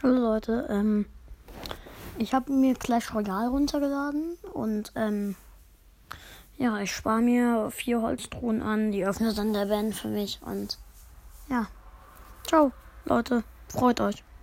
Hallo Leute, ähm, ich habe mir Clash Royale runtergeladen und ähm, ja, ich spare mir vier Holztruhen an, die öffnet dann der Band für mich und ja, ciao Leute, freut euch.